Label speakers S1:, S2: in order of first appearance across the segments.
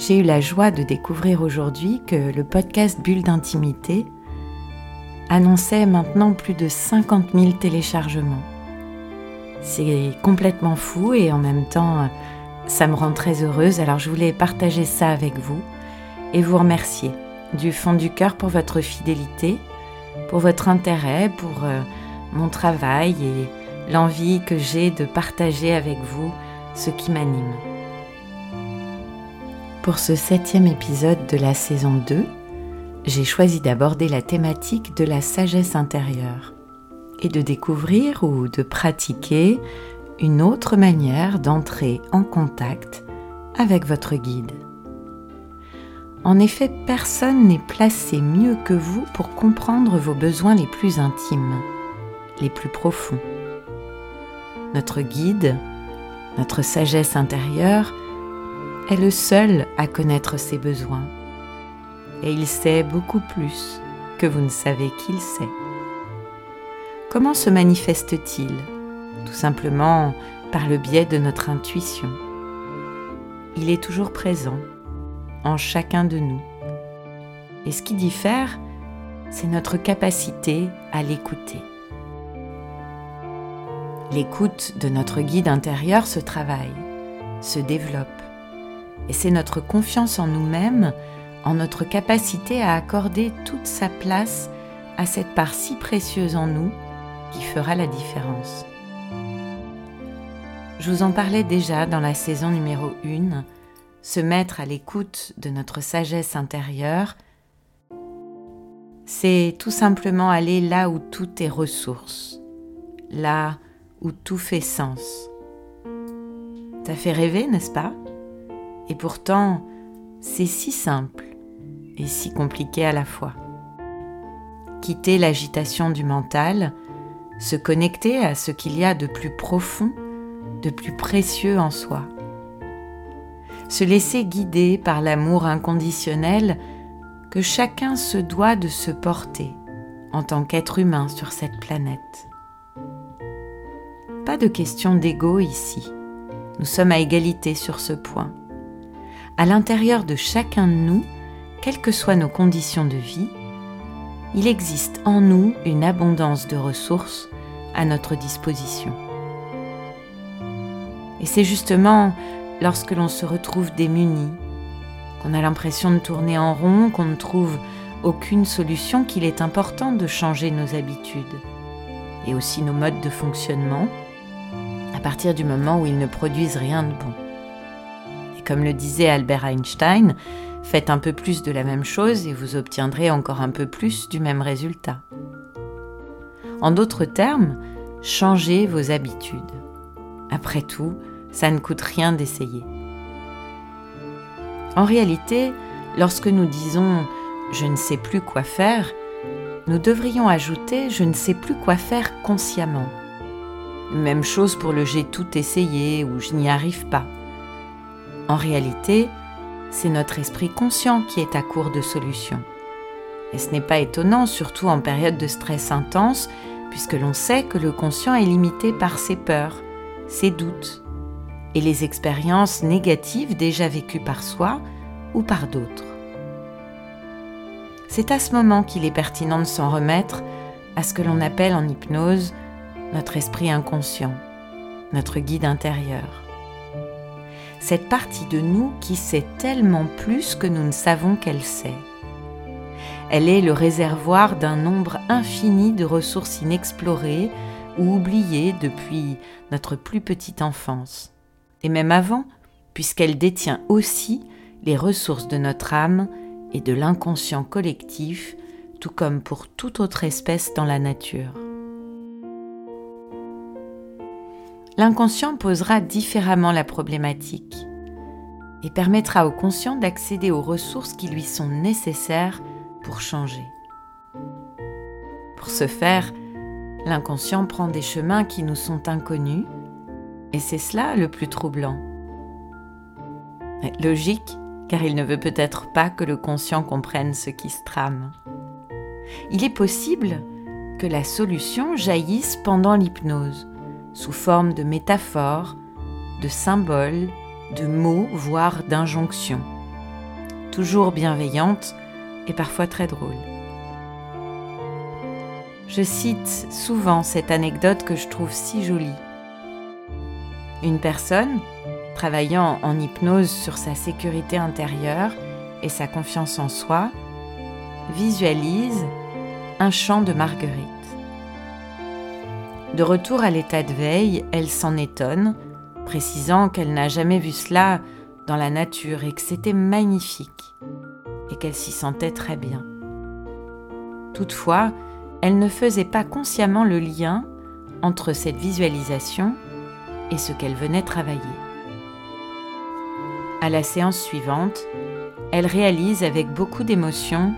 S1: J'ai eu la joie de découvrir aujourd'hui que le podcast Bulle d'intimité annonçait maintenant plus de 50 000 téléchargements. C'est complètement fou et en même temps, ça me rend très heureuse. Alors je voulais partager ça avec vous et vous remercier du fond du cœur pour votre fidélité, pour votre intérêt, pour euh, mon travail et l'envie que j'ai de partager avec vous ce qui m'anime. Pour ce septième épisode de la saison 2, j'ai choisi d'aborder la thématique de la sagesse intérieure et de découvrir ou de pratiquer une autre manière d'entrer en contact avec votre guide. En effet, personne n'est placé mieux que vous pour comprendre vos besoins les plus intimes, les plus profonds. Notre guide, notre sagesse intérieure, est le seul à connaître ses besoins. Et il sait beaucoup plus que vous ne savez qu'il sait. Comment se manifeste-t-il? Tout simplement par le biais de notre intuition. Il est toujours présent en chacun de nous. Et ce qui diffère, c'est notre capacité à l'écouter. L'écoute de notre guide intérieur se travaille, se développe et c'est notre confiance en nous-mêmes, en notre capacité à accorder toute sa place à cette part si précieuse en nous qui fera la différence. Je vous en parlais déjà dans la saison numéro 1, se mettre à l'écoute de notre sagesse intérieure, c'est tout simplement aller là où tout est ressource, là où tout fait sens. Ça fait rêver, n'est-ce pas? Et pourtant, c'est si simple et si compliqué à la fois. Quitter l'agitation du mental, se connecter à ce qu'il y a de plus profond, de plus précieux en soi. Se laisser guider par l'amour inconditionnel que chacun se doit de se porter en tant qu'être humain sur cette planète. Pas de question d'ego ici. Nous sommes à égalité sur ce point à l'intérieur de chacun de nous, quelles que soient nos conditions de vie, il existe en nous une abondance de ressources à notre disposition. Et c'est justement lorsque l'on se retrouve démuni, qu'on a l'impression de tourner en rond, qu'on ne trouve aucune solution, qu'il est important de changer nos habitudes et aussi nos modes de fonctionnement à partir du moment où ils ne produisent rien de bon comme le disait Albert Einstein, faites un peu plus de la même chose et vous obtiendrez encore un peu plus du même résultat. En d'autres termes, changez vos habitudes. Après tout, ça ne coûte rien d'essayer. En réalité, lorsque nous disons ⁇ je ne sais plus quoi faire ⁇ nous devrions ajouter ⁇ je ne sais plus quoi faire consciemment ⁇ Même chose pour le j'ai tout essayé ou je n'y arrive pas. En réalité, c'est notre esprit conscient qui est à court de solutions. Et ce n'est pas étonnant, surtout en période de stress intense, puisque l'on sait que le conscient est limité par ses peurs, ses doutes et les expériences négatives déjà vécues par soi ou par d'autres. C'est à ce moment qu'il est pertinent de s'en remettre à ce que l'on appelle en hypnose notre esprit inconscient, notre guide intérieur cette partie de nous qui sait tellement plus que nous ne savons qu'elle sait. Elle est le réservoir d'un nombre infini de ressources inexplorées ou oubliées depuis notre plus petite enfance, et même avant, puisqu'elle détient aussi les ressources de notre âme et de l'inconscient collectif, tout comme pour toute autre espèce dans la nature. L'inconscient posera différemment la problématique. et permettra au conscient d'accéder aux ressources qui lui sont nécessaires pour changer. Pour ce faire, l'inconscient prend des chemins qui nous sont inconnus, et c'est cela le plus troublant. Logique, car il ne veut peut-être pas que le conscient comprenne ce qui se trame. Il est possible que la solution jaillisse pendant l'hypnose, sous forme de métaphores, de symboles, de mots, voire d'injonctions. Toujours bienveillante et parfois très drôle. Je cite souvent cette anecdote que je trouve si jolie. Une personne, travaillant en hypnose sur sa sécurité intérieure et sa confiance en soi, visualise un chant de Marguerite. De retour à l'état de veille, elle s'en étonne, précisant qu'elle n'a jamais vu cela dans la nature et que c'était magnifique et qu'elle s'y sentait très bien. Toutefois, elle ne faisait pas consciemment le lien entre cette visualisation et ce qu'elle venait travailler. À la séance suivante, elle réalise avec beaucoup d'émotion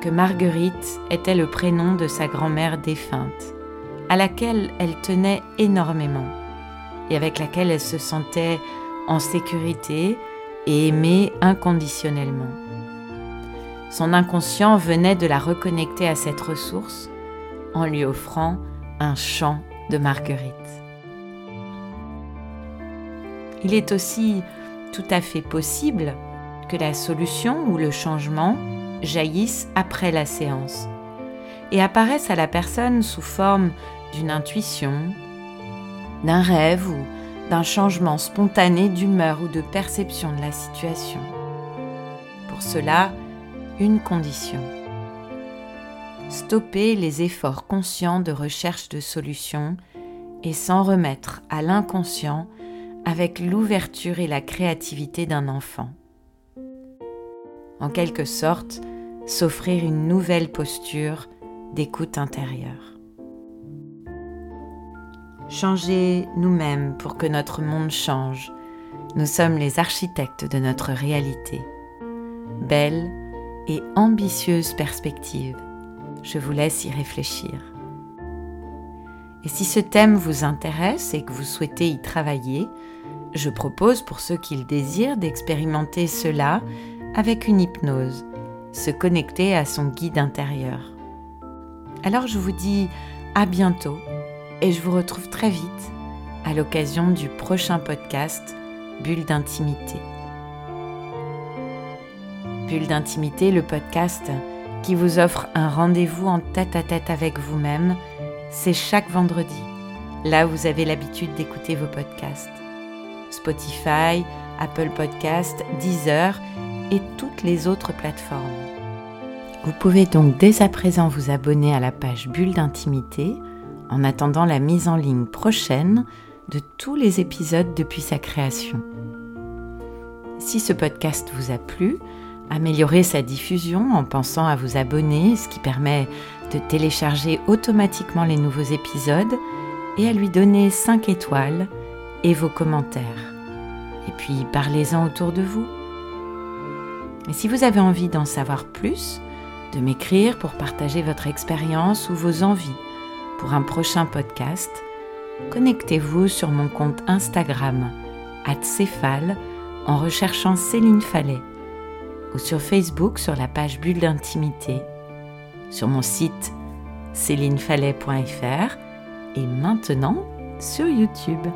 S1: que Marguerite était le prénom de sa grand-mère défunte, à laquelle elle tenait énormément et avec laquelle elle se sentait en sécurité et aimée inconditionnellement. Son inconscient venait de la reconnecter à cette ressource en lui offrant un chant de Marguerite. Il est aussi tout à fait possible que la solution ou le changement jaillissent après la séance et apparaissent à la personne sous forme d'une intuition, d'un rêve ou d'un changement spontané d'humeur ou de perception de la situation. Pour cela, une condition. Stopper les efforts conscients de recherche de solutions et s'en remettre à l'inconscient avec l'ouverture et la créativité d'un enfant. En quelque sorte, s'offrir une nouvelle posture d'écoute intérieure. Changer nous-mêmes pour que notre monde change. Nous sommes les architectes de notre réalité. Belle et ambitieuse perspective. Je vous laisse y réfléchir. Et si ce thème vous intéresse et que vous souhaitez y travailler, je propose pour ceux qui le désirent d'expérimenter cela avec une hypnose se connecter à son guide intérieur. Alors je vous dis à bientôt et je vous retrouve très vite à l'occasion du prochain podcast Bulle d'intimité. Bulle d'intimité, le podcast qui vous offre un rendez-vous en tête à tête avec vous-même, c'est chaque vendredi. Là où vous avez l'habitude d'écouter vos podcasts. Spotify, Apple Podcast, Deezer et toutes les autres plateformes. Vous pouvez donc dès à présent vous abonner à la page Bulle d'intimité en attendant la mise en ligne prochaine de tous les épisodes depuis sa création. Si ce podcast vous a plu, améliorez sa diffusion en pensant à vous abonner, ce qui permet de télécharger automatiquement les nouveaux épisodes et à lui donner 5 étoiles et vos commentaires. Et puis parlez-en autour de vous. Et si vous avez envie d'en savoir plus, de m'écrire pour partager votre expérience ou vos envies pour un prochain podcast, connectez-vous sur mon compte Instagram @céphale en recherchant Céline Fallet ou sur Facebook sur la page Bulle d'intimité, sur mon site célinefallet.fr et maintenant sur YouTube.